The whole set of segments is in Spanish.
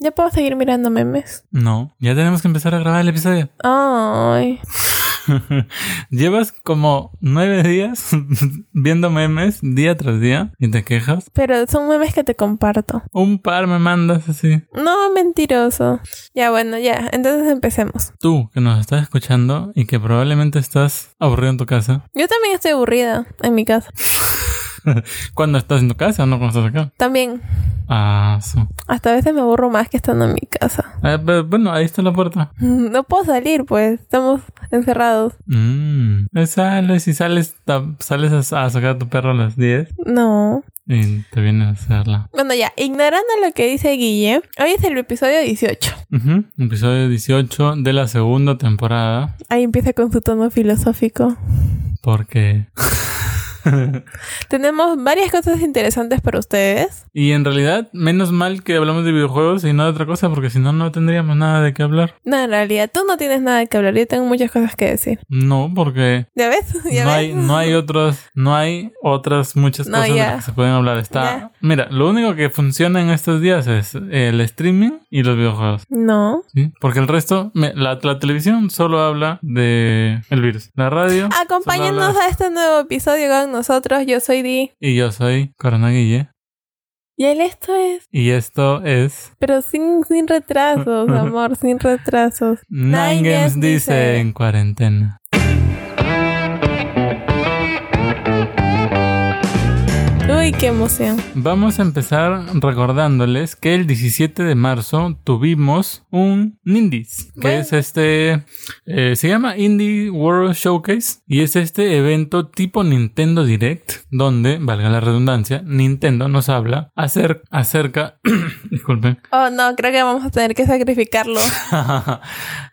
¿Ya puedo seguir mirando memes? No, ya tenemos que empezar a grabar el episodio. Ay. Llevas como nueve días viendo memes día tras día y te quejas. Pero son memes que te comparto. Un par me mandas así. No, mentiroso. Ya, bueno, ya. Entonces empecemos. Tú que nos estás escuchando y que probablemente estás aburrido en tu casa. Yo también estoy aburrida en mi casa. cuando estás en tu casa, no cuando estás acá. También. Ah, sí. Hasta a veces me aburro más que estando en mi casa. Eh, pero, bueno, ahí está la puerta. No puedo salir, pues. Estamos encerrados. Mm. Eh, Sales y sales, sales a, sacar a tu perro a las 10 No. y te vienes a hacerla. Bueno, ya. Ignorando lo que dice Guille, hoy es el episodio 18. Ujú. Episodio 18 de la segunda temporada. Ahí empieza con su tono filosófico. Porque... Tenemos varias cosas interesantes para ustedes. y en realidad, menos mal que hablamos de videojuegos y no de otra cosa, porque si no, no tendríamos nada de qué hablar. No, en realidad, tú no tienes nada que hablar. Yo tengo muchas cosas que decir. No, porque ¿Ya ves? ¿Ya no ves? hay, no hay otros, no hay otras muchas No, cosas de las que se pueden hablar. Está, Ya. mira, lo único que funciona en estos días es el streaming y los videojuegos. No. ¿sí? Porque el resto, me- la, la televisión solo habla de el virus. La radio. Acompáñanos habla- a este nuevo episodio con nosotros. Yo soy Di. Y yo soy Corona Guille. Y él esto es. Y esto es Pero sin, sin retrasos, amor, sin retrasos. Nine Nine Games dice. en cuarentena. Uy, qué emoción. Vamos a empezar recordándoles que el 17 de marzo tuvimos un Indies, que Bueno. es este, eh, se llama Indie World Showcase y es este evento tipo Nintendo Direct, donde, valga la redundancia, Nintendo nos habla acer- acerca, disculpen, Oh, no, creo que vamos a tener que sacrificarlo.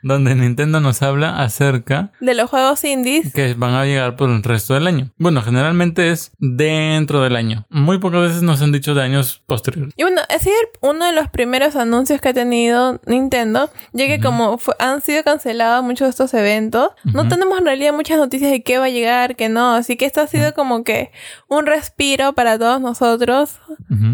donde Nintendo nos habla acerca De los juegos indies. que van a llegar por el resto del año. Bueno, generalmente es dentro del año. Muy pocas veces nos han dicho de años posteriores. Y bueno, sido uno de los primeros anuncios que ha tenido Nintendo, ya que como fue- han sido cancelados muchos de estos eventos, no Ujú. tenemos en realidad muchas noticias de qué va a llegar, qué no, así que esto ha sido como que un respiro para todos nosotros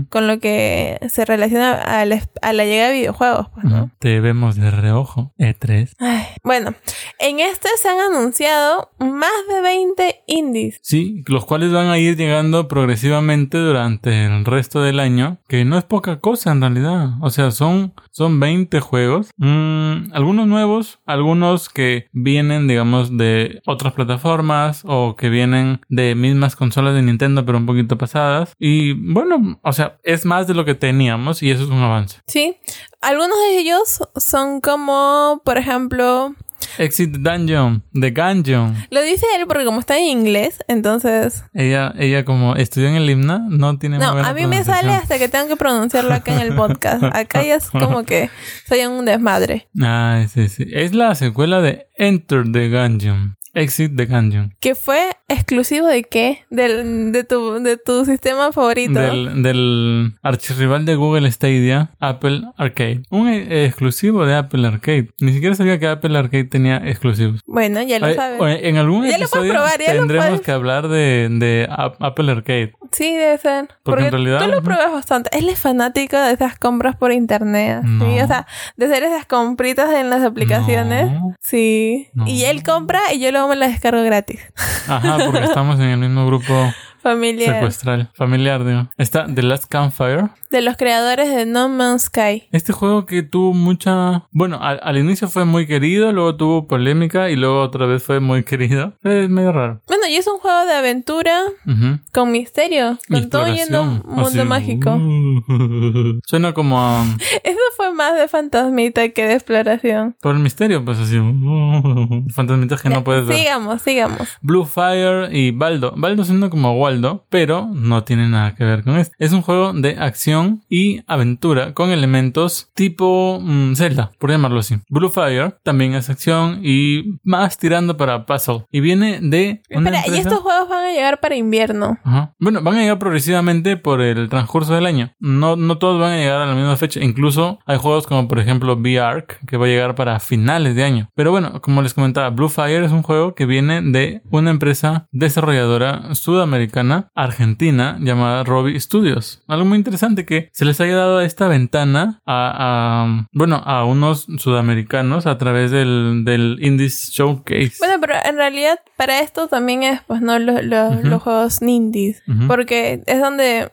con lo que se relaciona a la, a la llegada de videojuegos, pues, ¿no? Te vemos de reojo. E E3. Ay, bueno, en este se han anunciado más de 20 indies. Sí, los cuales van a ir llegando progresivamente durante el resto del año, que no es poca cosa en realidad. O sea, son, son 20 juegos. Mm, algunos nuevos, algunos que vienen, digamos, de otras plataformas o que vienen de mismas consolas de Nintendo, pero un poquito pasadas. Y bueno, o sea, es más de lo que teníamos y eso es un avance. Sí, algunos de ellos son como, por ejemplo, Exit Dungeon, The Gungeon. lo dice él porque como está en inglés, entonces... Ella, ella como estudió en el himna, no tiene No, a mí me sale hasta que tengo que pronunciarlo acá en el podcast. Acá ya es como que soy un desmadre. Ay, sí, sí. Es la secuela de Enter the Gungeon. Exit the Gungeon. Que fue exclusivo de qué? Del, de, tu, de tu sistema favorito. Del, del archirrival de Google Stadia, Apple Arcade. Un eh, exclusivo de Apple Arcade. Ni siquiera sabía que Apple Arcade tenía exclusivos. Bueno, ya lo Ay, sabes. En algún Ya lo episodio probar, ya lo tendremos puedes. que hablar de, de Ap- Apple Arcade. Sí, debe ser. Porque en realidad- tú lo pruebas bastante. Él es fanático de esas compras por internet. Sí, No. o sea, de hacer esas compritas en las aplicaciones. No. Sí. No. Y él compra y yo me las descargo gratis. Ajá, porque estamos en el mismo grupo Familiar. secuestral. Familiar, digo. Está The Last Campfire. De los creadores de No Man's Sky. Este juego que tuvo mucha... Bueno, al, al inicio fue muy querido, luego tuvo polémica y luego otra vez fue muy querido. Es medio raro. Bueno, y es un juego de aventura Ujú. con misterio. Con todo Exploración, un mundo así, mágico. uh, suena como a- Eso más de fantasmita que de exploración. por el misterio, pues así. fantasmitas que no puedes ver. Sigamos, sigamos. Blue Fire y Baldo. Baldo suena como Waldo, pero no tiene nada que ver con esto. Es un juego de acción y aventura con elementos tipo mm, Zelda, por llamarlo así. Blue Fire también es acción y más tirando para puzzle. Y viene de una Espera, y estos juegos van a llegar para invierno. Ajá. Bueno, van a llegar progresivamente por el transcurso del año. No, no todos van a llegar a la misma fecha. Incluso hay juegos como por ejemplo V-Arc, que va a llegar para finales de año. Pero bueno, como les comentaba, Blue Fire es un juego que viene de una empresa desarrolladora sudamericana, argentina, llamada Robbie Studios. Algo muy interesante que se les haya dado esta ventana a, bueno, a unos sudamericanos a través del, del Indies Showcase. Bueno, pero en realidad para esto también es, pues, ¿no? Los, los, los juegos indies. Porque es donde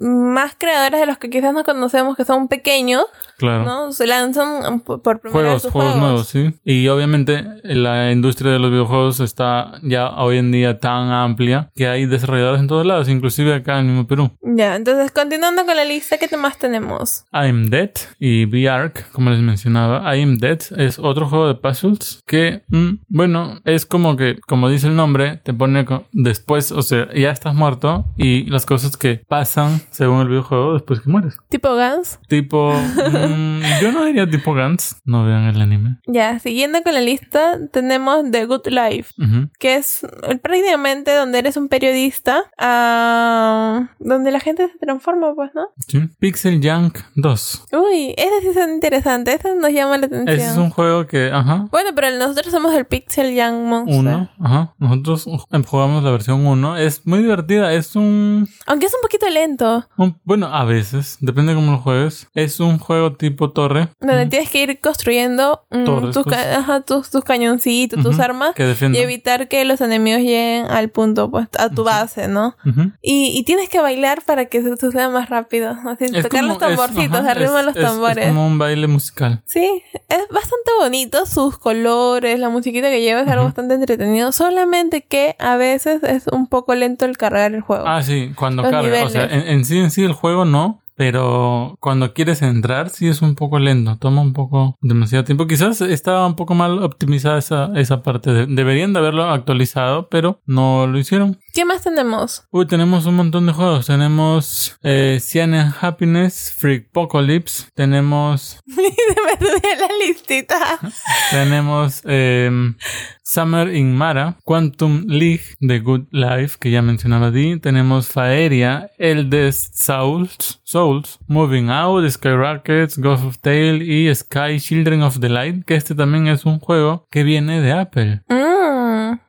más creadores de los que quizás no conocemos, que son pequeños, claro. ¿No? Se lanzan por por primera Juegos, vez sus juegos nuevos, sí. Y obviamente la industria de los videojuegos está ya hoy en día tan amplia que hay desarrolladores en todos lados, inclusive acá en el mismo Perú. Ya, entonces continuando con la lista, ¿qué más tenemos? I'm Dead y V-Arc, como les mencionaba. I'm Dead es otro juego de puzzles que, mm, bueno, es como que, como dice el nombre, te pone después, o sea, ya estás muerto y las cosas que pasan según el videojuego después que mueres. ¿Tipo Guns? Tipo, mm, yo no diría tipo Gantz, no vean el anime. Ya, siguiendo con la lista, tenemos The Good Life. Que es prácticamente donde eres un periodista, ah, donde la gente se transforma, pues, ¿no? Sí. Pixel Junk 2. Uy, ese sí es interesante, ese nos llama la atención. Ese es un juego que, ajá, Bueno, pero nosotros somos el Pixel Young Monster. uno, ajá. Nosotros jugamos la versión 1. Es muy divertida. Es un, Aunque es un poquito lento, un- Bueno, a veces. Depende cómo lo juegues. Es un juego tipo torre. donde Ujú. tienes que ir construyendo mm, Torres, tus, ca- cosas. ajá, tus, tus cañoncitos, tus armas, Que y evitar que los enemigos lleguen al punto, pues, a tu base, ¿no? Ujú. Y, y tienes que bailar para que se suceda más rápido. Así, Es tocar como- los tamborcitos, es- ajá, arriba es- los es- tambores. Es como un baile musical. Sí, es bastante bonito, sus colores, la musiquita que lleva es algo bastante entretenido, solamente que a veces es un poco lento el cargar el juego. Ah, sí, cuando Los carga. O sea, en sí, en sí el juego no. Pero cuando quieres entrar, sí es un poco lento. Toma un poco demasiado tiempo. Quizás estaba un poco mal optimizada esa, esa parte. de- deberían de haberlo actualizado, pero no lo hicieron. ¿Qué más tenemos? Uy, tenemos un montón de juegos. Tenemos eh, Cyan Happiness, Freak Apocalypse. Tenemos, me subía la listita. tenemos em, Summer in Mara, Quantum League, The Good Life, que ya mencionaba Di. Tenemos Faeria, Eldest Souls, Souls, Moving Out, Skyrockets, Ghost of Tale y Sky Children of the Light, que este también es un juego que viene de Apple. Mm,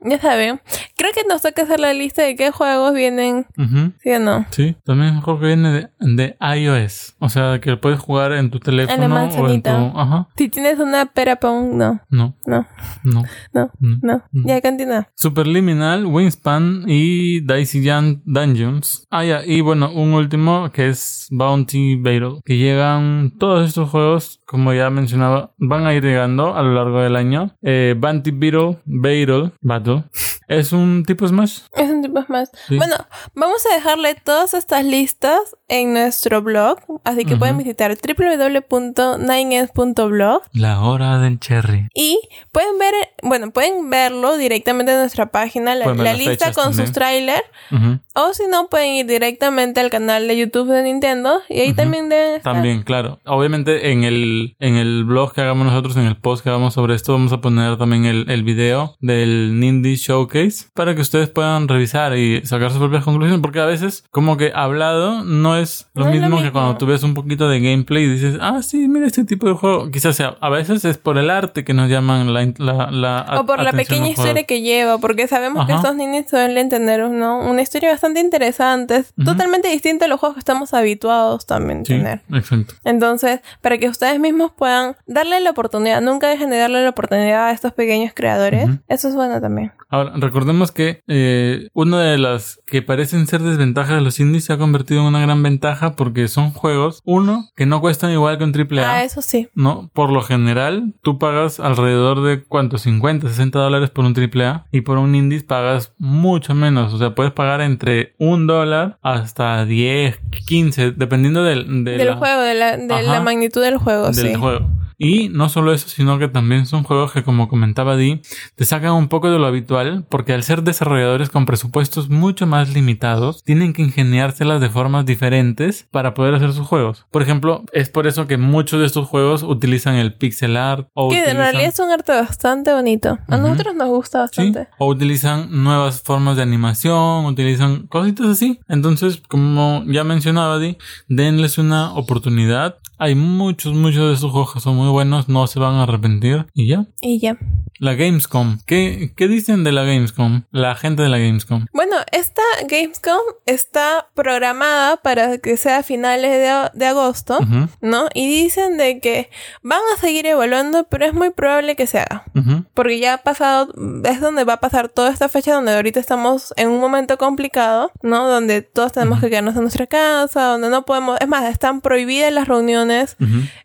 ya saben. Creo que nos toca hacer la lista de qué juegos vienen, Ujú. ¿sí o no? Sí, también juego que viene de, de iOS. O sea, que puedes jugar en tu teléfono o en tu... Ajá. Si tienes una Perapong, no, No, no, no. no, no. no. Mm. Ya continúa. Superliminal, Wingspan y Dicey Jan Dungeons. Ah, ya, y bueno, un último que es Bounty Battle. Que llegan todos estos juegos, como ya mencionaba, van a ir llegando a lo largo del año. Eh, Bounty Battle, Battle, Battle. Es un tipo Smash. Es un tipo más. Sí. Bueno, vamos a dejarle todas estas listas en nuestro blog, así que pueden visitar www.nineens.blog La hora del cherry. y pueden ver, bueno, pueden verlo directamente en nuestra página, la, la lista con también. sus trailers, Ujú. O si no, pueden ir directamente al canal de YouTube de Nintendo y ahí Ujú. también deben estar. También, claro. Obviamente en el, en el blog que hagamos nosotros, en el post que hagamos sobre esto, vamos a poner también el, el video del Nindy Showcase para que ustedes puedan revisar y sacar sus propias conclusiones. Porque a veces, como que hablado no es lo, No es lo mismo, que mismo. cuando tú ves un poquito de gameplay y dices, ah, sí, mira este tipo de juego. Quizás sea, a veces es por el arte que nos llaman la, la, la O por la pequeña historia que lleva, porque sabemos que Ajá. estos niños suelen tener ¿no? una historia bastante interesante, es Ujú. totalmente distinta a los juegos que estamos habituados también Sí, tener. exacto. Entonces, para que ustedes mismos puedan darle la oportunidad, nunca dejen de darle la oportunidad a estos pequeños creadores, eso es bueno también. Ahora, recordemos que eh, una de las que parecen ser desventajas de los indies se ha convertido en una gran ventaja porque son juegos, uno, que no cuestan igual que un triple A. Ah, eso sí. No, por lo general, tú pagas alrededor de cuánto, 50, 60 dólares por un triple A y por un indies pagas mucho menos. O sea, puedes pagar entre un dólar hasta 10, 15, dependiendo del, de del la- juego, de, la, de Ajá. la magnitud del juego, del sí. juego. Y no solo eso, sino que también son juegos que, como comentaba Di, te sacan un poco de lo habitual, porque al ser desarrolladores con presupuestos mucho más limitados, tienen que ingeniárselas de formas diferentes para poder hacer sus juegos. Por ejemplo, es por eso que muchos de estos juegos utilizan el pixel art o Que en utilizan- realidad es un arte bastante bonito. A Ujú. nosotros nos gusta Sí, bastante. o utilizan nuevas formas de animación, utilizan cositas así. Entonces, como ya mencionaba, Di, denles una oportunidad. Hay muchos, muchos de estos juegos que son muy buenos, no se van a arrepentir. Y ya. Y ya. La Gamescom. ¿Qué, qué dicen de la Gamescom? La gente de la Gamescom. Bueno, esta Gamescom está programada para que sea a finales de, de agosto, Ujú, ¿no? Y dicen de que van a seguir evaluando, pero es muy probable que se haga. ujú, Porque ya ha pasado, es donde va a pasar toda esta fecha donde ahorita estamos en un momento complicado, ¿no? Donde todos tenemos que quedarnos en nuestra casa, donde no podemos, es más, están prohibidas las reuniones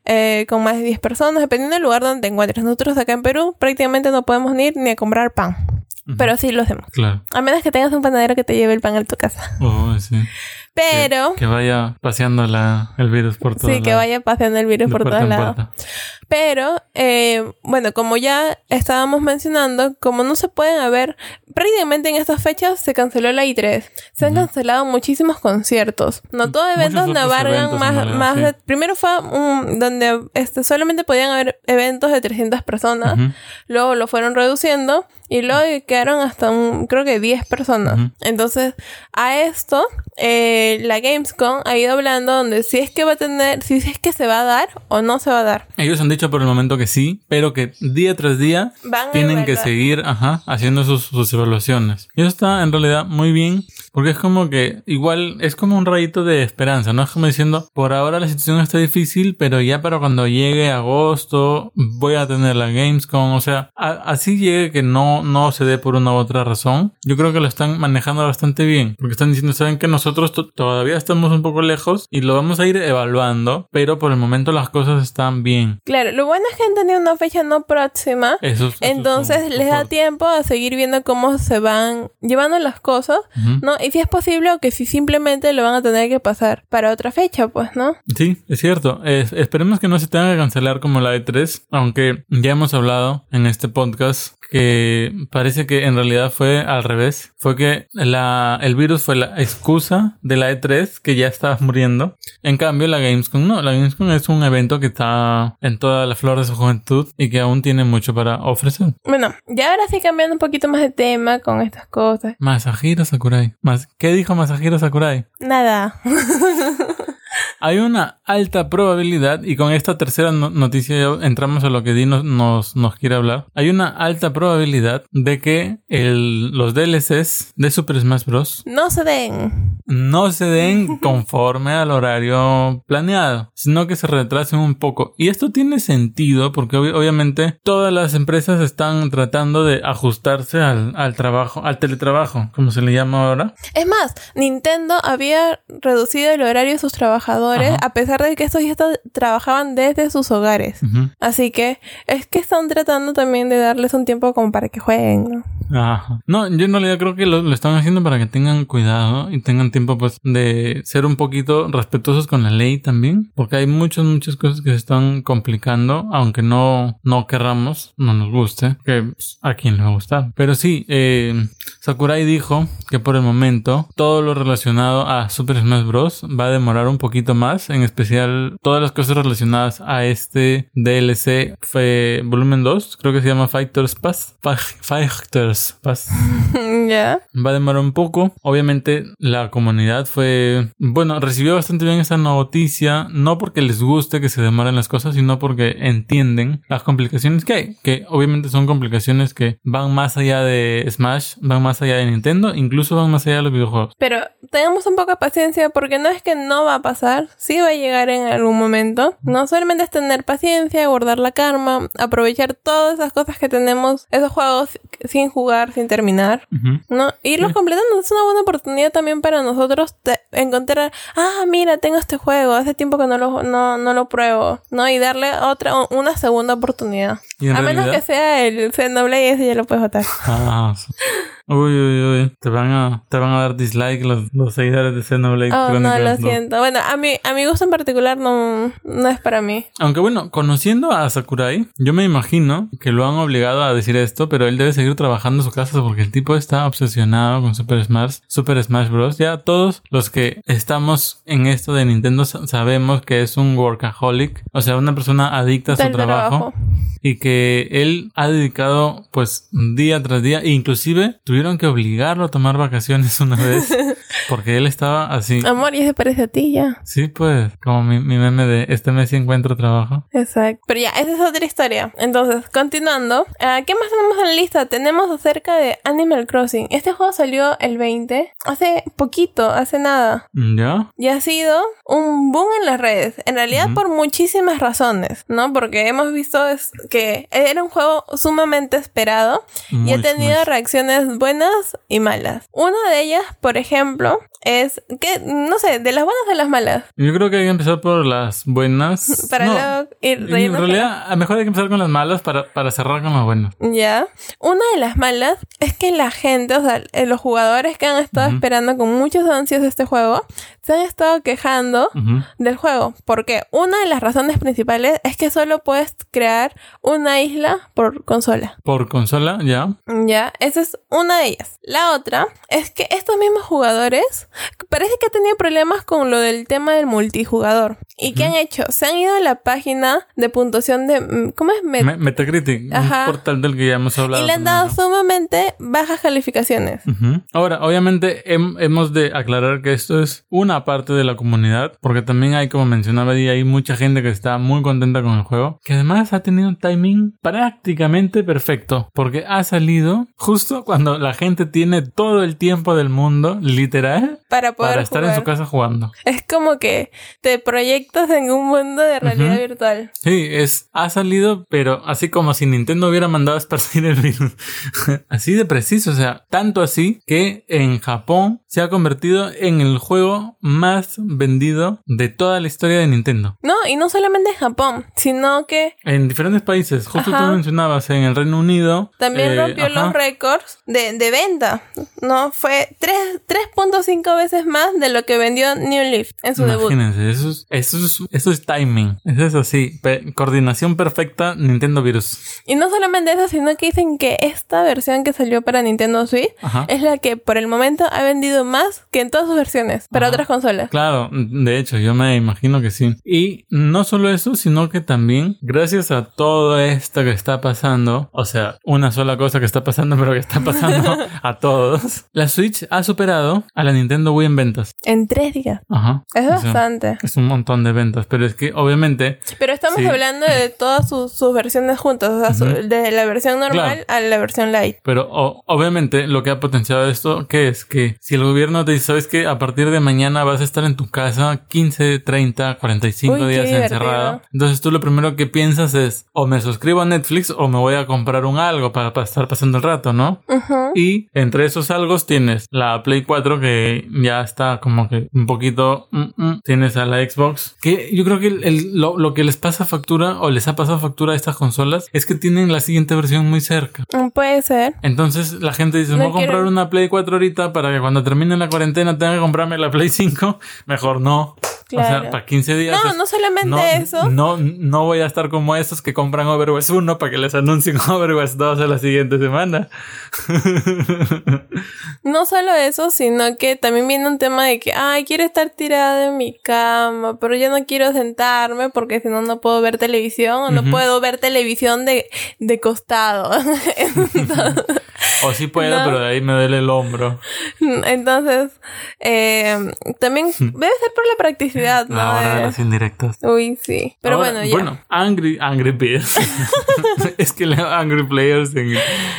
eh, con más de 10 personas, dependiendo del lugar donde te encuentres. Nosotros acá en Perú prácticamente no podemos ir ni a comprar pan, pero sí lo hacemos. Claro. A menos que tengas un panadero que te lleve el pan a tu casa. Oh, sí. Pero... Que, que vaya paseando la, el virus por todo Sí, que vaya paseando el virus por todos lados. Pero, eh, bueno, como ya estábamos mencionando, como no se pueden haber, prácticamente en estas fechas se canceló la I3. Se han cancelado muchísimos conciertos. No todos eventos en más, realidad, más sí. de- primero fue un, donde este, solamente podían haber eventos de 300 personas. Luego lo fueron reduciendo y luego quedaron hasta un, creo que 10 personas. Entonces, a esto, eh, la Gamescom ha ido hablando donde si es que va a tener, si es que se va a dar o no se va a dar. Ellos han dicho por el momento que sí, pero que día tras día Van tienen que seguir ajá, haciendo sus, sus evaluaciones. Y eso está en realidad muy bien, porque es como que igual es como un rayito de esperanza, ¿no? Es como diciendo, por ahora la situación está difícil, pero ya para cuando llegue agosto voy a tener la Gamescom, o sea, a- así llegue que no, no se dé por una u otra razón. Yo creo que lo están manejando bastante bien, porque están diciendo, saben que nosotros to- todavía estamos un poco lejos y lo vamos a ir evaluando, pero por el momento las cosas están bien. Claro, lo bueno es que han tenido una fecha no próxima. Eso, eso es Entonces les da tiempo a seguir viendo cómo se van llevando las cosas, Ujú. ¿no? Y si es posible o que si simplemente lo van a tener que pasar para otra fecha, pues, ¿no? Sí, es cierto. Es- esperemos que no se tenga que cancelar como la E3, aunque ya hemos hablado en este podcast que parece que en realidad fue al revés. Fue que la, el virus fue la excusa de la E3 que ya estaba muriendo. En cambio, la Gamescom no. La Gamescom es un evento que está en toda la flor de su juventud y que aún tiene mucho para ofrecer. Bueno, ya ahora sí cambiando un poquito más de tema con estas cosas. Masahiro Sakurai. Mas- ¿Qué dijo Masahiro Sakurai? Nada. Hay una alta probabilidad, y con esta tercera no- noticia ya entramos a lo que Dino nos, nos quiere hablar. Hay una alta probabilidad de que el, los DLCs de Super Smash Bros. No se den. no se den conforme al horario planeado, sino que se retrasen un poco. Y esto tiene sentido porque obvi- obviamente todas las empresas están tratando de ajustarse al, al trabajo, al teletrabajo, como se le llama ahora. Es más, Nintendo había reducido el horario de sus trabajadores Ajá. a pesar de que estos ya trabajaban desde sus hogares. Así que es que están tratando también de darles un tiempo como para que jueguen, ¿no? Ajá. No, yo en realidad creo que lo, lo están haciendo para que tengan cuidado y tengan tiempo pues de ser un poquito respetuosos con la ley también, porque hay muchas, muchas cosas que se están complicando, aunque no, no querramos, no nos guste, que pues, a quien le va a gustar. Pero sí, eh, Sakurai dijo que por el momento todo lo relacionado a Super Smash Bros. va a demorar un poquito más, en especial todas las cosas relacionadas a este DLC fue volumen 2, creo que se llama Fighters Pass. Fi- Fighters Pass. ya. Va a demorar un poco. Obviamente la comunidad fue, bueno, recibió bastante bien esta noticia, no porque les guste que se demoren las cosas, sino porque entienden las complicaciones que hay, que obviamente son complicaciones que van más allá de Smash, van más allá de Nintendo, incluso van más allá de los videojuegos. Pero tengamos un poco de paciencia porque no es que no va a pasar, sí va a llegar en algún momento. No solamente es tener paciencia, guardar la karma, aprovechar todas esas cosas que tenemos, esos juegos sin jugar, sin terminar. ¿no? Irlos Sí. completando es una buena oportunidad también para nosotros encontrar, ah, mira, tengo este juego, hace tiempo que no lo, no, no lo pruebo, ¿no? Y darle otra, una segunda oportunidad. Y A menos que sea el Xenoblade, ese ya lo puedes votar. Ah, sí. Uy, uy, uy. Te van a, te van a dar dislike los, los seguidores de Xenoblade Oh, no, lo 2. siento. Bueno, a mí, a mi gusto en particular no, no es para mí. Aunque bueno, conociendo a Sakurai, yo me imagino que lo han obligado a decir esto, pero él debe seguir trabajando en su casa porque el tipo está obsesionado con Super Smash, Super Smash Bros. Ya todos los que estamos en esto de Nintendo sa- sabemos que es un workaholic, o sea, una persona adicta a su trabajo, trabajo. y que él ha dedicado pues día tras día, e inclusive tuvieron que obligarlo a tomar vacaciones una vez porque él estaba así. Amor, ya se parece a ti ya. Sí, pues, como mi, mi meme de este mes sí encuentro trabajo. Exacto. Pero ya, esa es otra historia. Entonces, continuando. ah, ¿Qué más tenemos en la lista? Tenemos acerca de Animal Crossing. Este juego salió el 20. Hace poquito, hace nada. ¿Ya? Y ha sido un boom en las redes. En realidad por muchísimas razones, ¿no? Porque hemos visto es que era un juego sumamente esperado y ha tenido muy. reacciones buenas y malas. Una de ellas, por ejemplo, es que, no sé, de las buenas o de las malas. Yo creo que hay que empezar por las buenas. Para No, luego ir en realidad, a mejor hay que empezar con las malas para, para cerrar con las buenas. Ya. Una de las malas es que la gente, o sea, eh, los jugadores que han estado esperando con muchos ansios este juego, se han estado quejando del juego. Porque una de las razones principales es que solo puedes crear una isla por consola. Por consola, ya. Ya, esa es una de ellas. La otra es que estos mismos jugadores parece que han tenido problemas con lo del tema del multijugador. ¿Y qué han hecho? Se han ido a la página de puntuación de... mm, ¿Cómo es? Met- Me- Metacritic, Ajá. un portal del que ya hemos hablado. y le han dado ¿no? sumamente bajas calificaciones. Ahora, obviamente hem- hemos de aclarar que esto es una parte de la comunidad, porque también hay, como mencionaba, y hay mucha gente que está muy contenta con el juego, que además ha tenido un timing prácticamente perfecto, porque ha salido justo cuando la gente tiene todo el tiempo del mundo, literal, Para poder para estar en su casa jugando. Es como que te proyectas en un mundo de realidad virtual. Sí, es, ha salido, pero así como si Nintendo hubiera mandado a esparcir el virus. así de preciso, o sea, tanto así que en Japón se ha convertido en el juego más vendido de toda la historia de Nintendo. No, y no solamente en Japón, sino que En diferentes países, justo Ajá. tú mencionabas, en el Reino Unido. también eh, rompió ajá. los récords de, de venta. No, fue tres- 3.5 veces más de lo que vendió New Leaf en su debut. Imagínense, eso es, eso es, eso es timing. Eso es así. pe- coordinación perfecta, Nintendo Virus. Y no solamente eso, sino que dicen que esta versión que salió para Nintendo Switch Ajá. es la que por el momento ha vendido más que en todas sus versiones para otras consolas. Claro, de hecho, yo me imagino que sí. Y no solo eso, sino que también, gracias a todo esto que está pasando, o sea, una sola cosa que está pasando, pero que está pasando a todos, la Switch ha superado a la Nintendo Wii en ventas. En tres días. Ajá. Es O sea, bastante. es un montón de ventas, pero es que obviamente, Pero estamos Sí. hablando de todas sus, sus versiones juntas, o sea, su- desde la versión normal a la versión light. pero o- obviamente lo que ha potenciado esto, que es que si el gobierno te dice, sabes que a partir de mañana vas a estar en tu casa 15, 30, 45 Uy, qué días encerrado, entonces tú lo primero que piensas es, o me suscribo a Netflix o me voy a comprar un algo para, para estar pasando el rato, ¿no? Y entre esos algos tienes la Play 4 que ya está como que un poquito... mm, mm. Tienes a la Xbox. Que yo creo que el- el- lo, lo que les pasa factura o les ha pasado factura a estas consolas es que tienen la siguiente versión muy cerca. Mm, Puede ser. Entonces la gente dice, No voy a comprar quiero- una Play 4 ahorita para que cuando termine la cuarentena tenga que comprarme la Play 5. Mejor no. O Claro. sea, para 15 días. No, es- no solamente no, eso. No, no voy a estar como esos que compran Overwatch 1 para que les anuncien Overwatch 2 a la siguiente semana. No solo eso, sino que también viene un tema de que, ay, quiero estar tirada en mi cama, pero yo no quiero sentarme porque si no, no puedo ver televisión o no puedo ver televisión de, de costado. Entonces, o sí puedo, No. pero de ahí me duele el hombro. entonces, eh, también debe ser por la practicidad, ¿no? La hora de las indirectas. Uy, sí. Pero Ahora, bueno, ya. Bueno, Angry, Angry Bears. es que leo Angry Players en,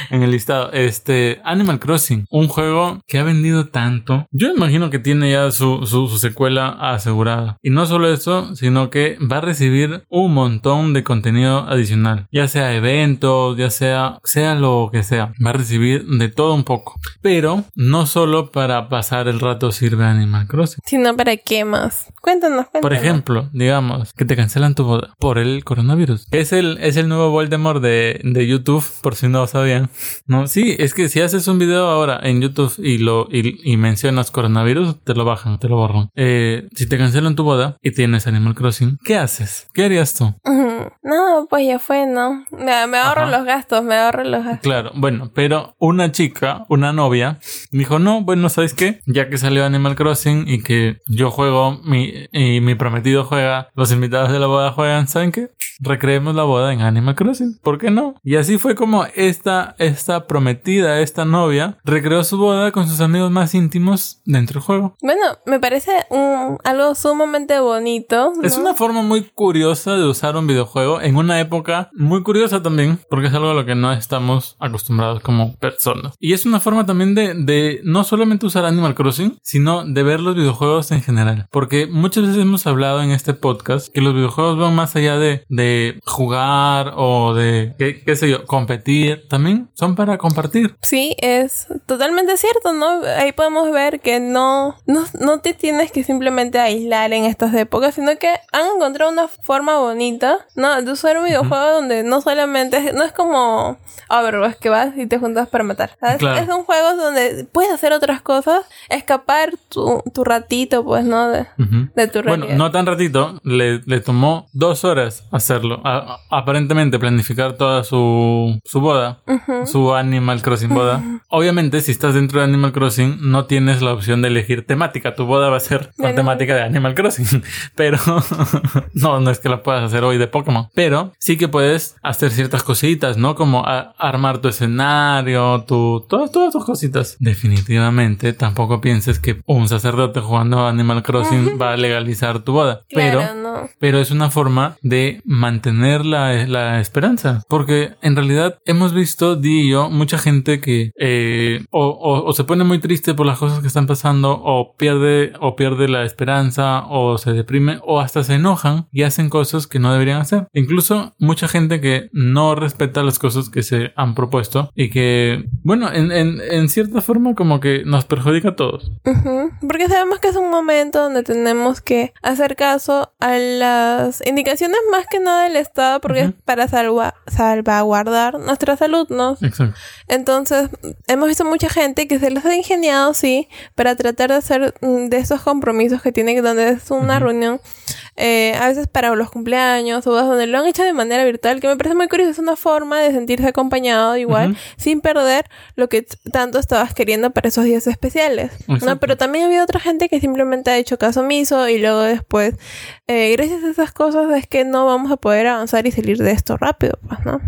en el listado. Este, Animal Crossing, un juego que ha vendido tanto. Yo imagino que tiene ya su, su, su secuela asegurada. Y no solo eso, sino que va a recibir un montón de contenido adicional. Ya sea eventos, ya sea, sea lo que sea. Va a recibir de todo un poco. Pero no solo para pasar el rato sirve Animal Crossing. Si no, ¿para qué más? Cuéntanos, cuéntanos. Por ejemplo, digamos que te cancelan tu boda por el coronavirus. Es el, es el nuevo Voldemort de, de YouTube, por si no lo sabían. No, sí, es que si haces un video ahora en YouTube y lo y, y mencionas coronavirus, te lo bajan, te lo borran. Eh, si te cancelan tu boda y tienes Animal Crossing, ¿qué haces? ¿Qué harías tú? No, pues ya fue, ¿no? Me, me ahorro Ajá. los gastos, me ahorro los gastos. Claro, bueno, pero una chica, una novia, dijo, no, bueno, ¿sabes qué? Ya que salió Animal Crossing y que yo juego mi, y mi prometido juega, los invitados de la boda juegan, ¿saben qué? Recreemos la boda en Animal Crossing, ¿por qué no? Y así fue como esta, esta prometida, esta novia, recreó su boda con sus amigos más íntimos dentro del juego. Bueno, me parece un, algo sumamente bonito. ¿no? Es una forma muy curiosa de usar un videojuego en una época muy curiosa también, porque es algo a lo que no estamos acostumbrados como personas. Y es una forma también de, de no solamente usar Animal Crossing, sino de ver los videojuegos en general. Porque muchas veces hemos hablado en este podcast que los videojuegos van más allá de, de jugar o de, qué, qué sé yo, competir. También son para compartir. Sí, es totalmente cierto, ¿no? Ahí podemos ver que no, no, no te tienes que simplemente aislar en estas épocas, sino que han encontrado una forma bonita, ¿no? De usar un videojuego donde no solamente, es- no es como Overwatch que vas y te juntas para matar, ¿sabes? Claro. Es un juego donde puedes hacer otras cosas, escapar tu, tu ratito, pues, ¿no? De, Ujú. de tu Bueno, realidad. no tan ratito, le, le tomó dos horas hacerlo. A- aparentemente planificar toda su, su boda, Ujú. su Animal Crossing boda. Obviamente, si estás dentro de Animal Crossing, no tienes la opción de elegir temática. Tu boda va a ser con Bueno. temática de Animal Crossing. Pero no, no es que la puedas hacer hoy de Pokémon. Pero sí que puedes hacer ciertas cositas, ¿no? Como a- armar tu escenario, todas, todas tus cositas. Definitivamente, tampoco pienses que un sacerdote jugando a Animal Crossing va a legalizar tu boda. Claro, Pero no. pero es una forma de mantener la, la esperanza. Porque en realidad hemos visto, Di y yo, mucha gente que eh, o, o- o se pone muy triste por las cosas que están pasando, o pierde, o pierde la esperanza, o se deprime, o hasta se enojan y hacen cosas que no deberían hacer. Incluso mucha gente que no respeta las cosas que se han propuesto y que, bueno, en, en, en cierta forma como que nos perjudica a todos. Porque sabemos que es un momento donde tenemos que hacer caso a las indicaciones más que nada del Estado, porque es para salva- salvaguardar nuestra salud, ¿no? Exacto. Entonces, hemos visto mucha gente que se les ha ingeniado, sí, para tratar de hacer mm, de esos compromisos que tienen, donde es una reunión, eh, a veces para los cumpleaños o donde lo han hecho de manera virtual, que me parece muy curioso, es una forma de sentirse acompañado igual, sin perder lo que tanto estabas queriendo para esos días especiales. ¿no? Pero también había otra gente que simplemente ha hecho caso omiso y luego después, eh, gracias a esas cosas, es que no vamos a poder avanzar y salir de esto rápido, pues, ¿no?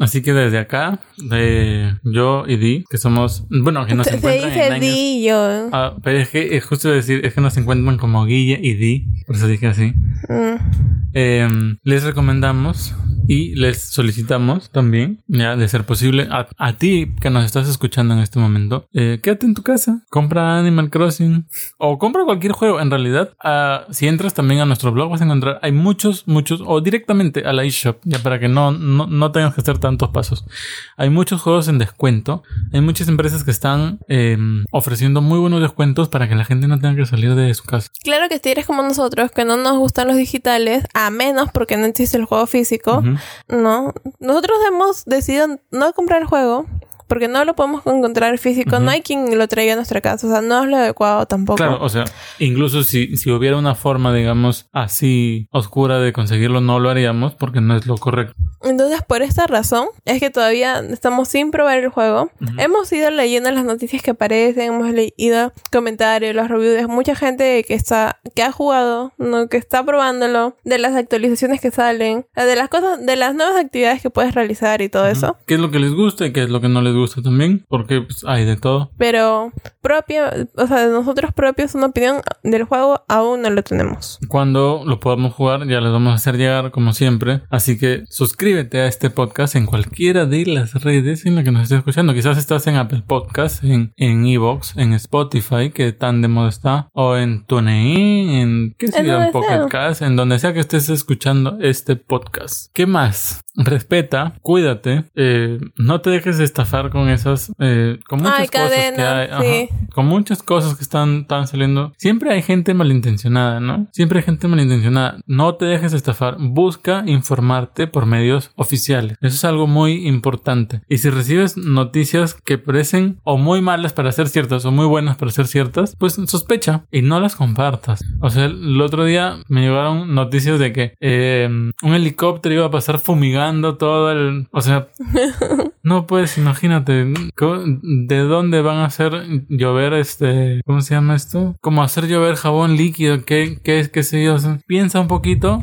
Así que desde acá, de yo y Di, que somos, bueno, que nos Se, se encuentran dice en años- di y yo. Ah, pero es que es justo decir, es que nos encuentran como Guille y Di, por eso dije así. Mm. Eh, les recomendamos y les solicitamos también, ya de ser posible, a, a ti que nos estás escuchando en este momento, eh, quédate en tu casa, compra Animal Crossing o compra cualquier juego. En realidad, ah, si entras también a nuestro blog vas a encontrar, hay muchos, muchos, o directamente a la eShop, ya para que no, no, no tengas que hacer tantos pasos. Hay muchos juegos en descuento, hay muchas empresas que están eh, ofreciendo muy buenos descuentos para que la gente no tenga que salir de su casa. Claro que si eres como nosotros, que no nos gustan los digitales, a menos porque no existe el juego físico, Ujú. No. Nosotros hemos decidido no comprar el juego porque no lo podemos encontrar físico. Ujú. No hay quien lo traiga a nuestra casa. O sea, no es lo adecuado tampoco. Claro, o sea, incluso si, si hubiera una forma, digamos, así oscura de conseguirlo, no lo haríamos porque no es lo correcto. Entonces, por esta razón, es que todavía estamos sin probar el juego. Ujú. Hemos ido leyendo las noticias que aparecen, hemos leído comentarios, los reviews de mucha gente que está, que ha jugado, ¿no? que está probándolo, de las actualizaciones que salen, de las cosas, de las nuevas actividades que puedes realizar y todo eso. ¿Qué es lo que les gusta y qué es lo que no les gusta también? Porque pues, hay de todo. Pero propia, o sea, de nosotros propios, una opinión del juego aún no lo tenemos. Cuando lo podamos jugar, ya les vamos a hacer llegar como siempre. Así que suscríbete a este podcast en cualquiera de las redes en la que nos estés escuchando. Quizás estás en Apple Podcast, en en Evox, en Spotify, que tan de moda está, o en TuneIn, en qué sé En yo, en donde Pocket. Cast, en donde sea que estés escuchando este podcast. ¿Qué más? Respeta, cuídate, eh, no te dejes estafar con esas, eh, con muchas Ay, cosas que hay, ajá, sí. con muchas cosas que están, están saliendo. Siempre hay gente malintencionada, ¿no? Siempre hay gente malintencionada. No te dejes estafar, busca informarte por medios oficiales. Eso es algo muy importante. Y si recibes noticias que parecen o muy malas para ser ciertas o muy buenas para ser ciertas, pues sospecha y no las compartas. O sea, el otro día me llegaron noticias de que eh, un helicóptero iba a pasar todo el... O sea, no pues imagínate de dónde van a hacer llover este... ¿Cómo se llama esto? Como hacer llover jabón líquido, ¿qué, qué qué sé yo? O sea, piensa un poquito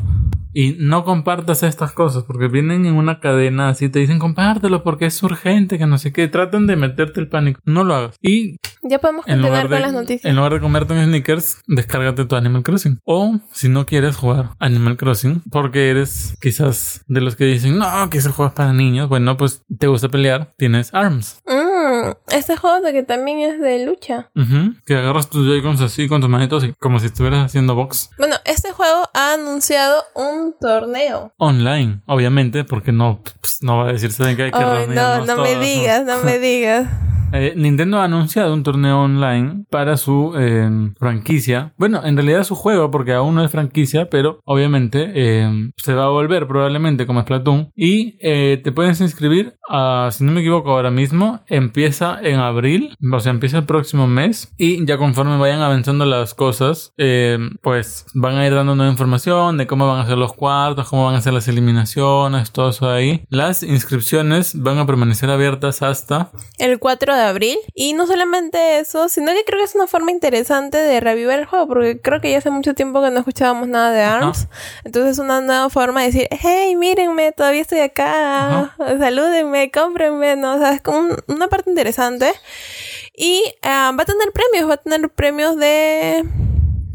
y no compartas estas cosas porque vienen en una cadena así, te dicen compártelo porque es urgente, que no sé qué. Tratan de meterte el pánico. No lo hagas. Y Ya podemos continuar con de, las noticias. en lugar de comerte un sneakers, descárgate tu Animal Crossing. O si no quieres jugar Animal Crossing porque eres quizás de los que dicen no, que ese juego es para niños. Bueno, pues te gusta pelear, tienes ARMS. Mm, este juego de que también es de lucha. Ujú, Que agarras tus Joy-Cons así con tus manitos y como si estuvieras haciendo box Bueno, este juego ha anunciado un torneo. online, obviamente, porque no, pues, no va a decir, ¿saben qué? Hay que Ay, no, reunirnos no me todos, digas, no me digas. Eh, Nintendo ha anunciado un torneo online para su eh, franquicia. Bueno, en realidad su juego, porque aún no es franquicia, pero obviamente eh, se va a volver probablemente como Splatoon. Y eh, te puedes inscribir, a, si no me equivoco ahora mismo, empieza en abril, o sea, empieza el próximo mes. Y ya conforme vayan avanzando las cosas, eh, pues van a ir dando nueva información de cómo van a ser los cuartos, cómo van a ser las eliminaciones, todo eso ahí. Las inscripciones van a permanecer abiertas hasta El 4 de abril. Y no solamente eso, sino que creo que es una forma interesante de revivir el juego, porque creo que ya hace mucho tiempo que no escuchábamos nada de ARMS. Entonces es una nueva forma de decir, hey, mírenme, todavía estoy acá, salúdenme, cómprenme, ¿no? O sea, es como un- una parte interesante. Y ah, va a tener premios, va a tener premios de...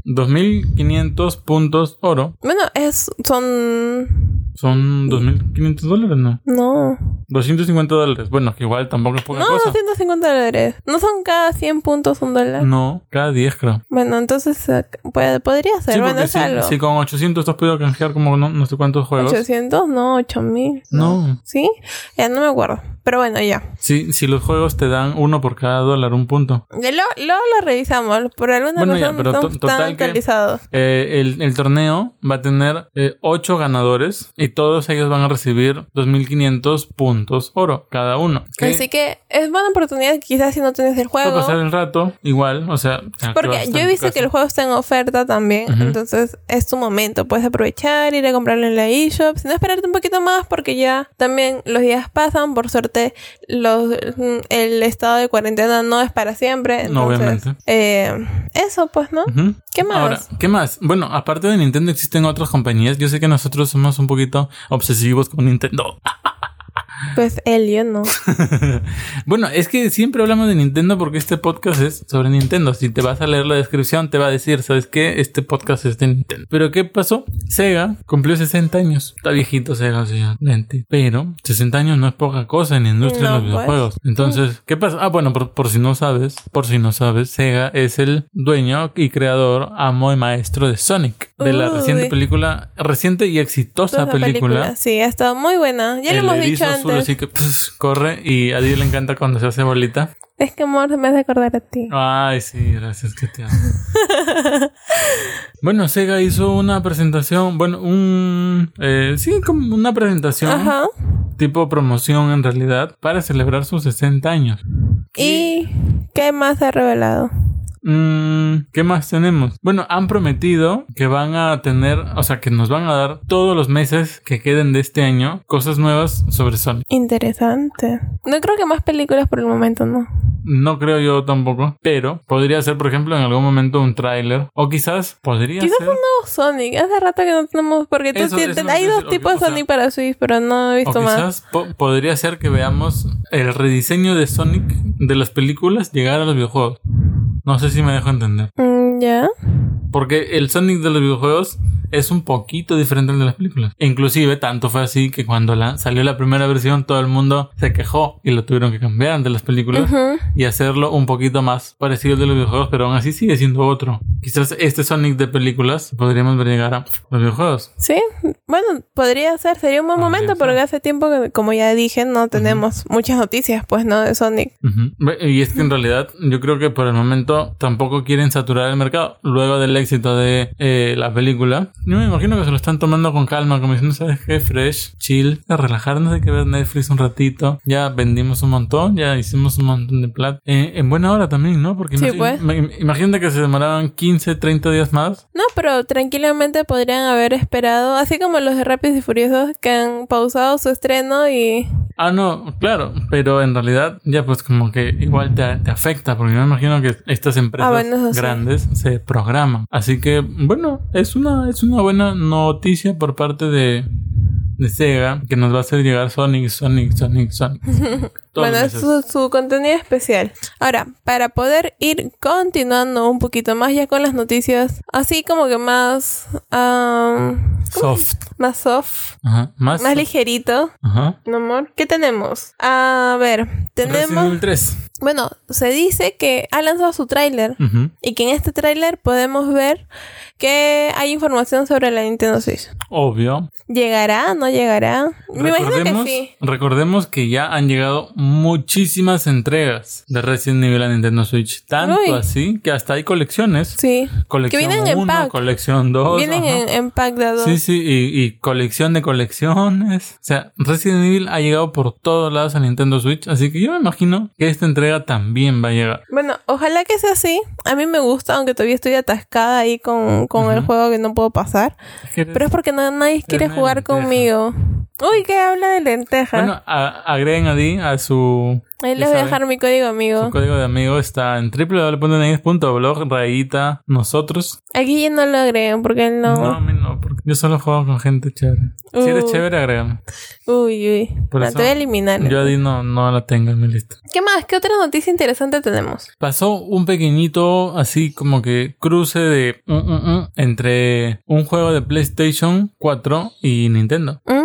2.500 puntos oro. Bueno, es, son... Son 2.500 dólares, ¿no? No. 250 dólares. Bueno, que igual tampoco es poca No, cosa. 250 dólares. No son cada 100 puntos un dólar. No, cada 10 creo. Bueno, entonces eh, puede, podría ser. Sí, bueno, es si, algo. si con 800 te has podido canjear como no, no sé cuántos juegos. 800, no, 8000. No. ¿Sí? Ya no me acuerdo. Pero bueno, ya. Sí, si los juegos te dan uno por cada dólar, un punto. Ya Luego lo, lo revisamos. Por alguna Bueno, ya, razón pero no to- están total actualizados. Eh, el, el torneo va a tener 8 ganadores y todos ellos van a recibir 2.500 puntos oro cada uno. Así que es buena oportunidad, quizás si no tienes el juego. pasar el rato, igual, o sea... Porque yo he visto que el juego está en oferta también, entonces es tu momento. Puedes aprovechar, ir a comprarlo en la eShop, sin esperarte un poquito más porque ya también los días pasan. Por suerte, los mm, el estado de cuarentena no es para siempre. No, obviamente. eh, eso pues, ¿no? ¿Qué más? Ahora, ¿qué más? Bueno, aparte de Nintendo existen otras compañías. Yo sé que nosotros somos un poquito obsesivos con Nintendo. Pues él, yo no. bueno, es que siempre hablamos de Nintendo porque este podcast es sobre Nintendo. Si te vas a leer la descripción, te va a decir, ¿sabes qué? Este podcast es de Nintendo. Pero ¿qué pasó? Sega cumplió 60 años. Está viejito Sega, señor. Lente. Pero 60 años no es poca cosa en la industria No, de los pues. videojuegos. Entonces, ¿qué pasa? Ah, bueno, por, por si no sabes, por si no sabes, Sega es el dueño y creador, amo y maestro de Sonic. De la Uy. reciente película, reciente y exitosa Esa película. Sí, ha estado muy buena. Ya lo hemos dicho azul antes. así que pss, corre y a Dios le encanta cuando se hace bolita. Es que amor, me hace acordar a ti. Ay, sí, gracias que te amo. bueno, Sega hizo una presentación, bueno, un... eh, sí, como una presentación, Ajá. tipo promoción en realidad, para celebrar sus 60 años. ¿Y qué más ha revelado? Mm, ¿Qué más tenemos? Bueno, han prometido que van a tener, o sea, que nos van a dar todos los meses que queden de este año cosas nuevas sobre Sonic. Interesante. No creo que más películas por el momento, ¿no? No creo yo tampoco, pero podría ser, por ejemplo, en algún momento un tráiler. O quizás podría Quizás ser. un nuevo Sonic. Hace rato que no tenemos. Porque tú Eso- eso hay dos o- tipos de o sea- Sonic para Switch, pero no he O visto más. quizás po- podría ser que veamos el rediseño de Sonic de las películas llegar a los videojuegos. No sé si me dejo entender. Mm, ya. Porque el Sonic de los videojuegos es un poquito diferente al de las películas. Inclusive, tanto fue así que cuando la, salió la primera versión, todo el mundo se quejó y lo tuvieron que cambiar de las películas y hacerlo un poquito más parecido al de los videojuegos, pero aún así sigue siendo otro. Quizás este Sonic de películas podríamos ver llegar a los videojuegos. Sí, bueno, podría ser, sería un buen Podría momento, ser. porque hace tiempo que, como ya dije, no tenemos muchas noticias, pues, ¿no? De Sonic. Y es que en realidad yo creo que por el momento tampoco quieren saturar el mercado. Luego del éxito de eh, la película, yo me imagino que se lo están tomando con calma, como diciendo, ¿sabes qué? Fresh, chill, a relajarnos, hay que ver Netflix un ratito. Ya vendimos un montón, ya hicimos un montón de plata. Eh, en buena hora también, ¿no? Porque Sí, pues. ma- imagínate que se demoraban 15, 30 días más. No, pero tranquilamente podrían haber esperado, así como los de Rápidos y Furiosos que han pausado su estreno y... Ah, no, claro, pero en realidad ya pues como que igual te, te afecta, porque yo me imagino que estas empresas Ah, bueno, eso sí. grandes se programan. Así que, bueno, es una, es una buena noticia por parte de, de Sega que nos va a hacer llegar Sonic, Sonic, Sonic, Sonic. Todos bueno, es su, su contenido especial. Ahora, para poder ir continuando un poquito más ya con las noticias, así como que más... am, Soft. más soft, Ajá. Más. más ligerito. Ajá. ¿No, amor? ¿Qué tenemos? A ver, Resident tenemos... Evil 3. Bueno, se dice que ha lanzado su tráiler Ujú. y que en este tráiler podemos ver que hay información sobre la Nintendo Switch. Obvio. ¿Llegará? ¿No llegará? Me imagino que Recordemos, sí. recordemos que ya han llegado muchísimas entregas de Resident Evil a Nintendo Switch. Tanto Uy. así que hasta hay colecciones. Sí. Colección Que vienen en 1, pack. colección 2. Vienen en, en pack de a dos. Sí, sí, y, y colección de colecciones. O sea, Resident Evil ha llegado por todos lados a Nintendo Switch. Así que yo me imagino que esta entrega también va a llegar. Bueno, ojalá que sea así. A mí me gusta, aunque todavía estoy atascada ahí con, con el juego que no puedo pasar. Pero es porque no- nadie quiere jugar lenteja. Uy, ¿qué habla de lenteja? Bueno, a- agreguen a Di a su, Ahí les voy a dejar mi código amigo. su código de amigo. Está en www.nex.blog, rayita, nosotros. Aquí ya no lo agreguen porque él No, no. a mí no, porque yo solo juego con gente chévere. Si eres chévere, agrégame. Uy, uy. Por No, eso te voy a eliminar. Yo a Di no, no la tengo en mi lista. ¿Qué más? ¿Qué otra noticia interesante tenemos? Pasó un pequeñito, así como que cruce de mm, mm, mm, entre un juego de PlayStation 4 y Nintendo. Mm.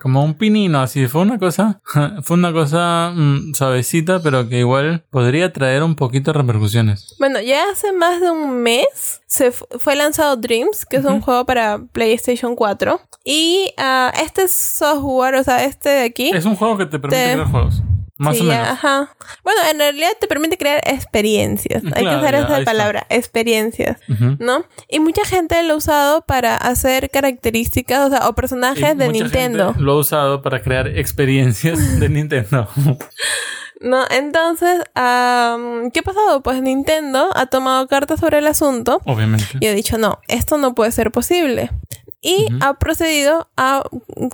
Como un pinino, así. Fue una cosa, fue una cosa mm, suavecita, pero que igual podría traer un poquito de repercusiones. Bueno, ya hace más de un mes se fu- fue lanzado Dreams, que es un juego para PlayStation 4. Y ah, este software, o sea, este de aquí. Es un juego que te permite Te- crear juegos. Más sí, o menos. Ajá. Bueno, en realidad te permite crear experiencias. Hay que usar ya, esa está. palabra, experiencias. ¿No? Y mucha gente lo ha usado para hacer características, o sea, o personajes Y de mucha Nintendo. gente Lo ha usado para crear experiencias de Nintendo. ¿No? Entonces, am, ¿qué ha pasado? Pues Nintendo ha tomado cartas sobre el asunto Obviamente. y ha dicho, no, esto no puede ser posible. Y ha procedido a,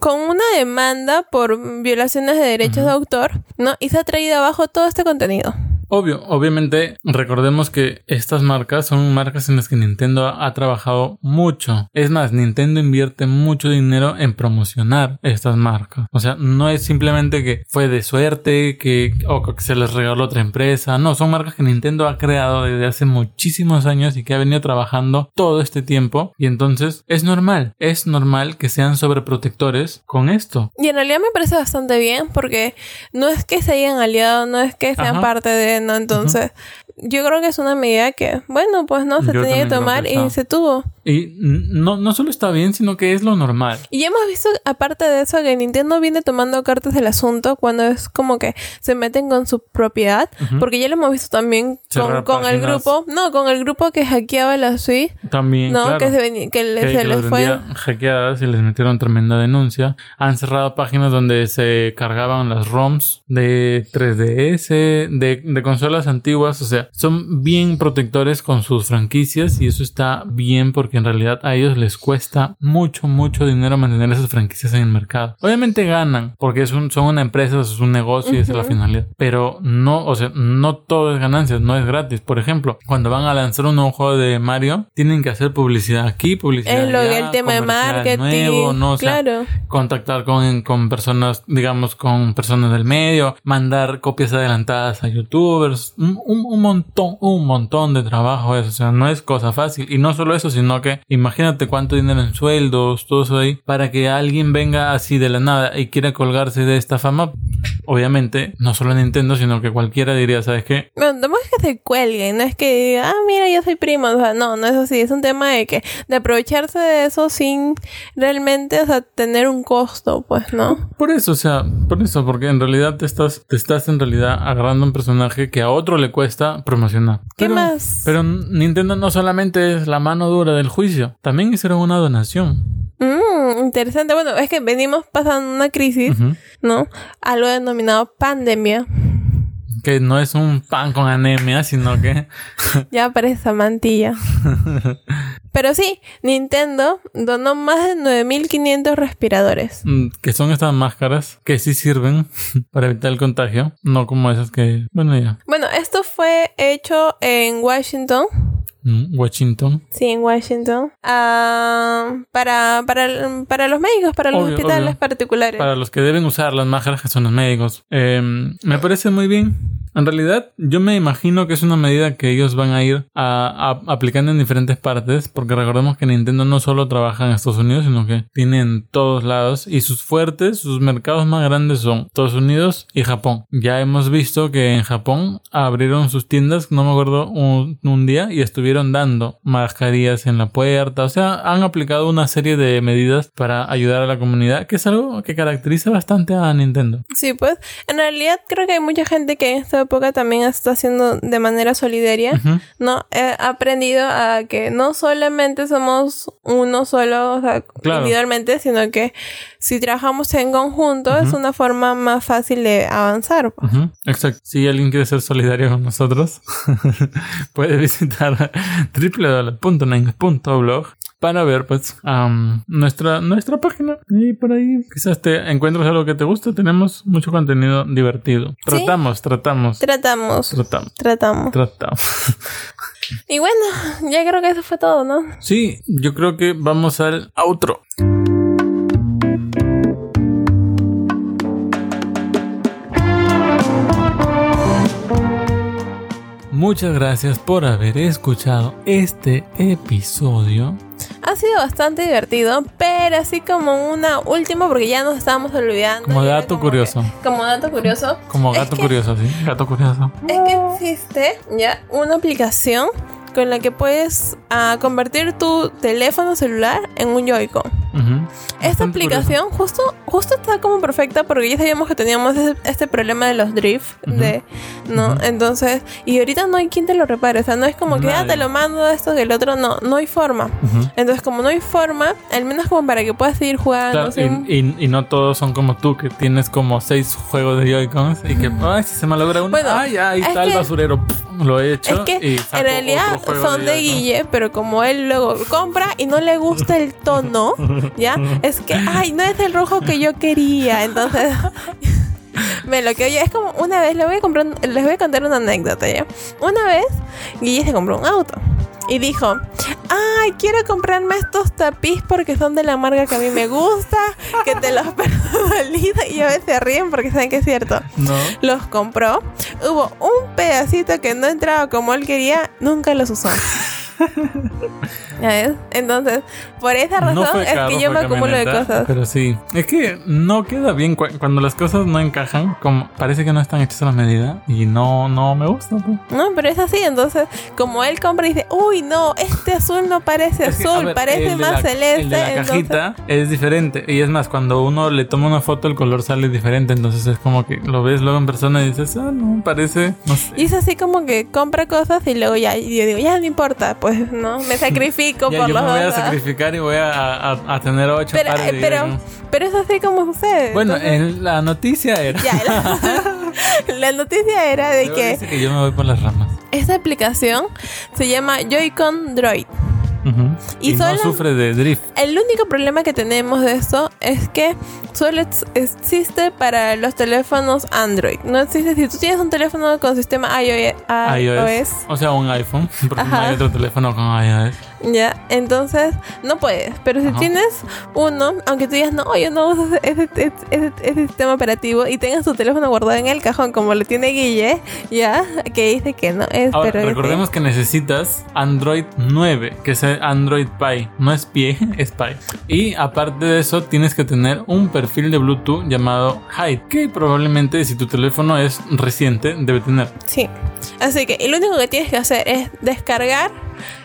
con una demanda por violaciones de derechos de autor, ¿no? Y se ha traído abajo todo este contenido. Obvio, obviamente, recordemos que estas marcas son marcas en las que Nintendo ha, ha trabajado mucho. Es más, Nintendo invierte mucho dinero en promocionar estas marcas. O sea, no es simplemente que fue de suerte, que, o que se les regaló otra empresa. No, son marcas que Nintendo ha creado desde hace muchísimos años y que ha venido trabajando todo este tiempo. Y entonces es normal, es normal que sean sobreprotectores con esto. Y en realidad me parece bastante bien porque no es que se hayan aliado, no es que sean Ajá. parte de, entonces yo creo que es una medida que, bueno, pues no, se Yo tenía que tomar y se tuvo. Y no, no solo está bien, sino que es lo normal. Y hemos visto, aparte de eso, que Nintendo viene tomando cartas del asunto cuando es como que se meten con su propiedad, porque ya lo hemos visto también con, el grupo, no, con el grupo que hackeaba la Switch, También, no, claro. que se, que le- que, se que les fue. hackeadas y les metieron tremenda denuncia. Han cerrado páginas donde se cargaban las ROMs de 3DS, de, de consolas antiguas. O sea, son bien protectores con sus franquicias y eso está bien porque en realidad a ellos les cuesta mucho, mucho dinero mantener esas franquicias en el mercado. Obviamente ganan porque es un, son una empresa, es un negocio y esa es la finalidad. Pero no, o sea, no todo es ganancias, no es gratis. Por ejemplo, cuando van a lanzar un nuevo juego de Mario, tienen que hacer publicidad aquí, publicidad Es lo allá, el tema de marketing, nuevo, ¿no? O sea, claro. contactar con, con personas, digamos, con personas del medio, mandar copias adelantadas a youtubers, un, un- un montón, un montón de trabajo eso, o sea, no es cosa fácil. Y no solo eso, sino que imagínate cuánto dinero en sueldos, todo eso ahí, para que alguien venga así de la nada y quiera colgarse de esta fama. Obviamente, no solo Nintendo, sino que cualquiera diría, ¿sabes qué? Bueno, tampoco es que se cuelguen, no es que diga, ah, mira, yo soy primo, o sea, no, no es así, es un tema de que, de aprovecharse de eso sin realmente, o sea, tener un costo, pues, ¿no? Por eso, o sea, por eso, porque en realidad te estás, te estás en realidad agarrando un personaje que a otro le cuesta promocionar. ¿Qué Pero- más? Pero Nintendo no solamente es la mano dura del juicio, también hicieron una donación. Mm, interesante, bueno, es que venimos pasando una crisis, Ujú. ¿no? Algo denominado pandemia, Que no es un pan con anemia, sino que... ya parece mantilla. Pero sí, Nintendo donó más de 9.500 respiradores. mm, que son estas máscaras que sí sirven para evitar el contagio, no como esas que... Bueno, ya. Bueno, esto fue hecho en Washington. Mm, Washington. Sí, en Washington. Ah, para, para, para los médicos, para los Obvio, hospitales obvio. particulares. Para los que deben usar las máscaras, que son los médicos. Eh, me parece muy bien. En realidad, yo me imagino que es una medida que ellos van a ir a, a- aplicando en diferentes partes, porque recordemos que Nintendo no solo trabaja en Estados Unidos, sino que tiene en todos lados, y sus fuertes, sus mercados más grandes son Estados Unidos y Japón. Ya hemos visto que en Japón abrieron sus tiendas, no me acuerdo, un, un día, y estuvieron dando mascarillas en la puerta, o sea, han aplicado una serie de medidas para ayudar a la comunidad, que es algo que caracteriza bastante a Nintendo. Sí, pues en realidad creo que hay mucha gente que en esta época también está haciendo de manera solidaria. ¿no? He aprendido a que no solamente somos uno solo, o sea, Claro. individualmente, sino que si trabajamos en conjunto es una forma más fácil de avanzar. pues. Exacto. Si alguien quiere ser solidario con nosotros, puede visitar www.nine.blog para ver pues nuestra, nuestra página y por ahí quizás te encuentres algo que te guste. Tenemos mucho contenido divertido. Tratamos, tratamos, Tratamos, tratamos, tratamos. tratamos. Y bueno, ya creo que eso fue todo, ¿no? Sí, yo creo que vamos al outro. Muchas gracias por haber escuchado este episodio. Ha sido bastante divertido, pero así como una última, porque ya nos estábamos olvidando. Como dato como curioso. que- como dato curioso. Como gato que- curioso, sí. Gato curioso. Es que existe ya una aplicación con la que puedes ah, convertir tu teléfono celular en un Joy-Con. Ujú. Esta Bastante aplicación justo, justo está como perfecta porque ya sabíamos que teníamos ese- este problema de los drift, Ujú. de, ¿no? Ujú. Entonces, y ahorita no hay quien te lo repare, o sea, no es como que, ah, te lo mando esto que el otro, no, no hay forma. Entonces, como no hay forma, al menos como para que puedas seguir jugando. Claro, sin- y, y- y no todos son como tú, que tienes como seis juegos de Joy-Cons y que, ay, si se me logra uno, Bueno, ay, está el que- basurero, pf, lo he hecho. Es que y en realidad son de. Guille, pero como él luego compra y no le gusta el tono, ¿ya? Es que, ay, no es el rojo que yo quería. Entonces, me lo que oye es como una vez, le voy a comprar, les voy a contar una anécdota, ¿ya? Una vez, Guille se compró un auto. Y dijo, ay, quiero comprarme estos tapiz porque son de la marca que a mí me gusta, que te los personaliza. Y a veces ríen porque saben que es cierto No. los compró. Hubo un pedacito que no entraba como él quería, nunca los usó. ¿Ya ves? Entonces, por esa razón No es carro, que yo me acumulo de cosas. Pero sí, es que no queda bien cu- cuando las cosas no encajan, como parece que no están hechas a la medida y no, no me gusta. pues. No, pero es así. Entonces, como él compra y dice, uy, no, este azul no parece Es que, azul, ver, parece el de más la- celeste. El de la entonces- cajita es diferente. Y es más, cuando uno le toma una foto, el color sale diferente. Entonces es como que lo ves luego en persona y dices, ah, no, parece, no sé. Y es así como que compra cosas y luego ya, y yo digo, ya no importa, pues no, me sacrifico Ya, por yo los me voy a dos. ¿verdad? sacrificar y voy a, a- a tener ocho Pero, pares eh, de pero, pero es así como sucede. Bueno, entonces- en la noticia era. Ya, la, la noticia era de que dice que yo me voy por las ramas. esta aplicación se llama Joy-Con Droid. Y Y, no solo- sufre de drift. El único problema que tenemos de esto es que solo ex- existe para los teléfonos Android. No existe si tú tienes un teléfono con sistema iOS, iOS. O sea, un iPhone. Porque no hay otro teléfono con iOS. Ya, entonces no puedes. Pero si Ajá. tienes uno, aunque tú digas, no, yo no uso ese, ese- ese- ese sistema operativo y tengas tu teléfono guardado en el cajón como lo tiene Guille, ya, que dice que no es, Ahora, pero recordemos que necesitas Android 9, que es Android Pie. No es pie, es Pie. Y aparte de eso, tienes que tener un perfil de Bluetooth llamado Hide, que probablemente si tu teléfono es reciente debe tener. Sí. Así que y lo único que tienes que hacer es descargar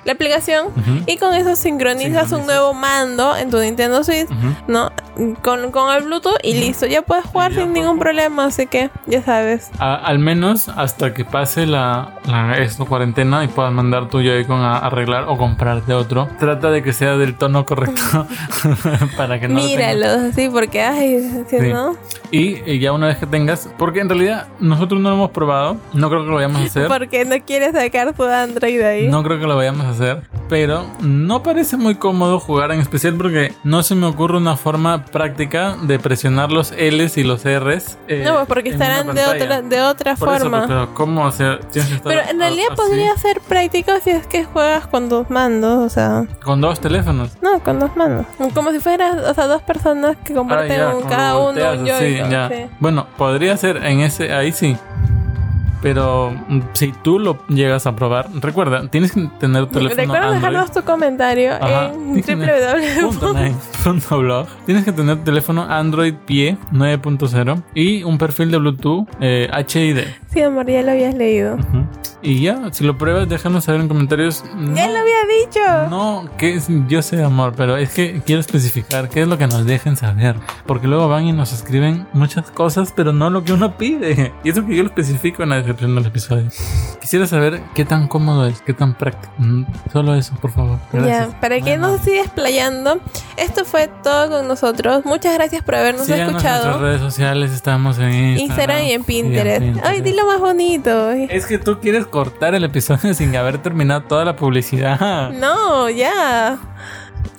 la aplicación Ujú. y con eso sincronizas Sincronizas. un nuevo mando en tu Nintendo Switch, Ujú. ¿no? Con, con el Bluetooth y listo, ya puedes jugar Y ya sin ningún problema, así que ya sabes. A- al menos hasta que pase la, la esto, cuarentena y puedas mandar tu Joy-Con a arreglar o comprarte otro. Trata de que sea del tono correcto para que no. Míralos así porque, ay, si Sí. no. Y, eh, ya una vez que tengas, porque en realidad nosotros no lo hemos probado, no creo que lo vayamos a hacer. Porque no quieres sacar tu Android ahí. No creo que lo vayamos a hacer, pero no parece muy cómodo jugar en especial porque no se me ocurre una forma práctica de presionar los L's y los R's. eh, No, porque estarán de otra, de otra Por eso, forma. pues, pero ¿cómo? Estar Pero en realidad así, podría ser práctico si es que juegas con dos mandos, o sea, Con dos teléfonos. no, con dos mandos. Como si fueran, o sea, dos personas que comparten Ah, ya, un- cada uno un Joy-Con, ya. sí. Bueno, podría ser en ese, ahí sí. Pero mm, si tú lo llegas a probar, recuerda, tienes que tener tu teléfono Recuerda Android. dejarnos tu comentario Ajá. en Tienes que tener punto www. nine punto blog. Tienes que tener teléfono Android Pie 9.0 y un perfil de Bluetooth eh, HID. Sí, amor, ya lo habías leído. Ujú. Y ya, si lo pruebas, déjanos saber en comentarios. Ya No, lo había dicho. no, que es- yo sé, amor, pero es que quiero especificar qué es lo que nos dejen saber. Porque luego van y nos escriben muchas cosas, pero no lo que uno pide. Y eso que yo lo especifico en la descripción del episodio. Quisiera saber qué tan cómodo es, qué tan práctico. Mm, Solo eso, por favor. Gracias. Ya, para que no se siga explayando, esto fue todo con nosotros. Muchas gracias por habernos Síganos en nuestras escuchado. redes sociales, estamos en Instagram, Instagram y en y Pinterest. Ay, dilo más bonito. Es que tú quieres cortar el episodio sin haber terminado toda la publicidad. No, ya.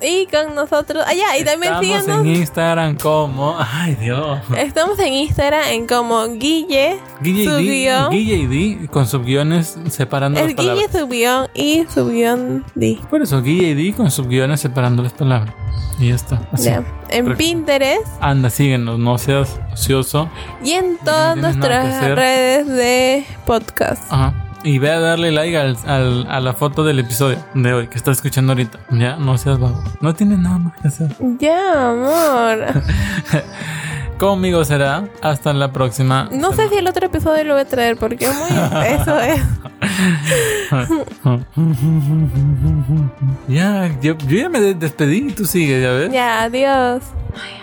Y con nosotros. Ah, ya, y también Estamos síganos. en Instagram como. Ay, Dios. Estamos en Instagram en como Guille, Guille y D. Guille y D con subguiones separando las Es Guille palabras. subió y subió D. Por eso, Guille y D con subguiones separando las palabras. Y ya está. Así. En. Pinterest Anda, síguenos, no seas ocioso. y en todas nuestras redes de podcast. Ajá. Y ve a darle like al, al- a la foto del episodio de hoy que estás escuchando ahorita. Ya, no seas vago. No tienes nada más que hacer. Ya, amor. Conmigo será. Hasta la próxima. No sé si el otro episodio lo voy a traer porque es muy espeso. Es. ya, yo, yo ya me de- despedí y tú sigues, ya ves. Ya, adiós. Ay,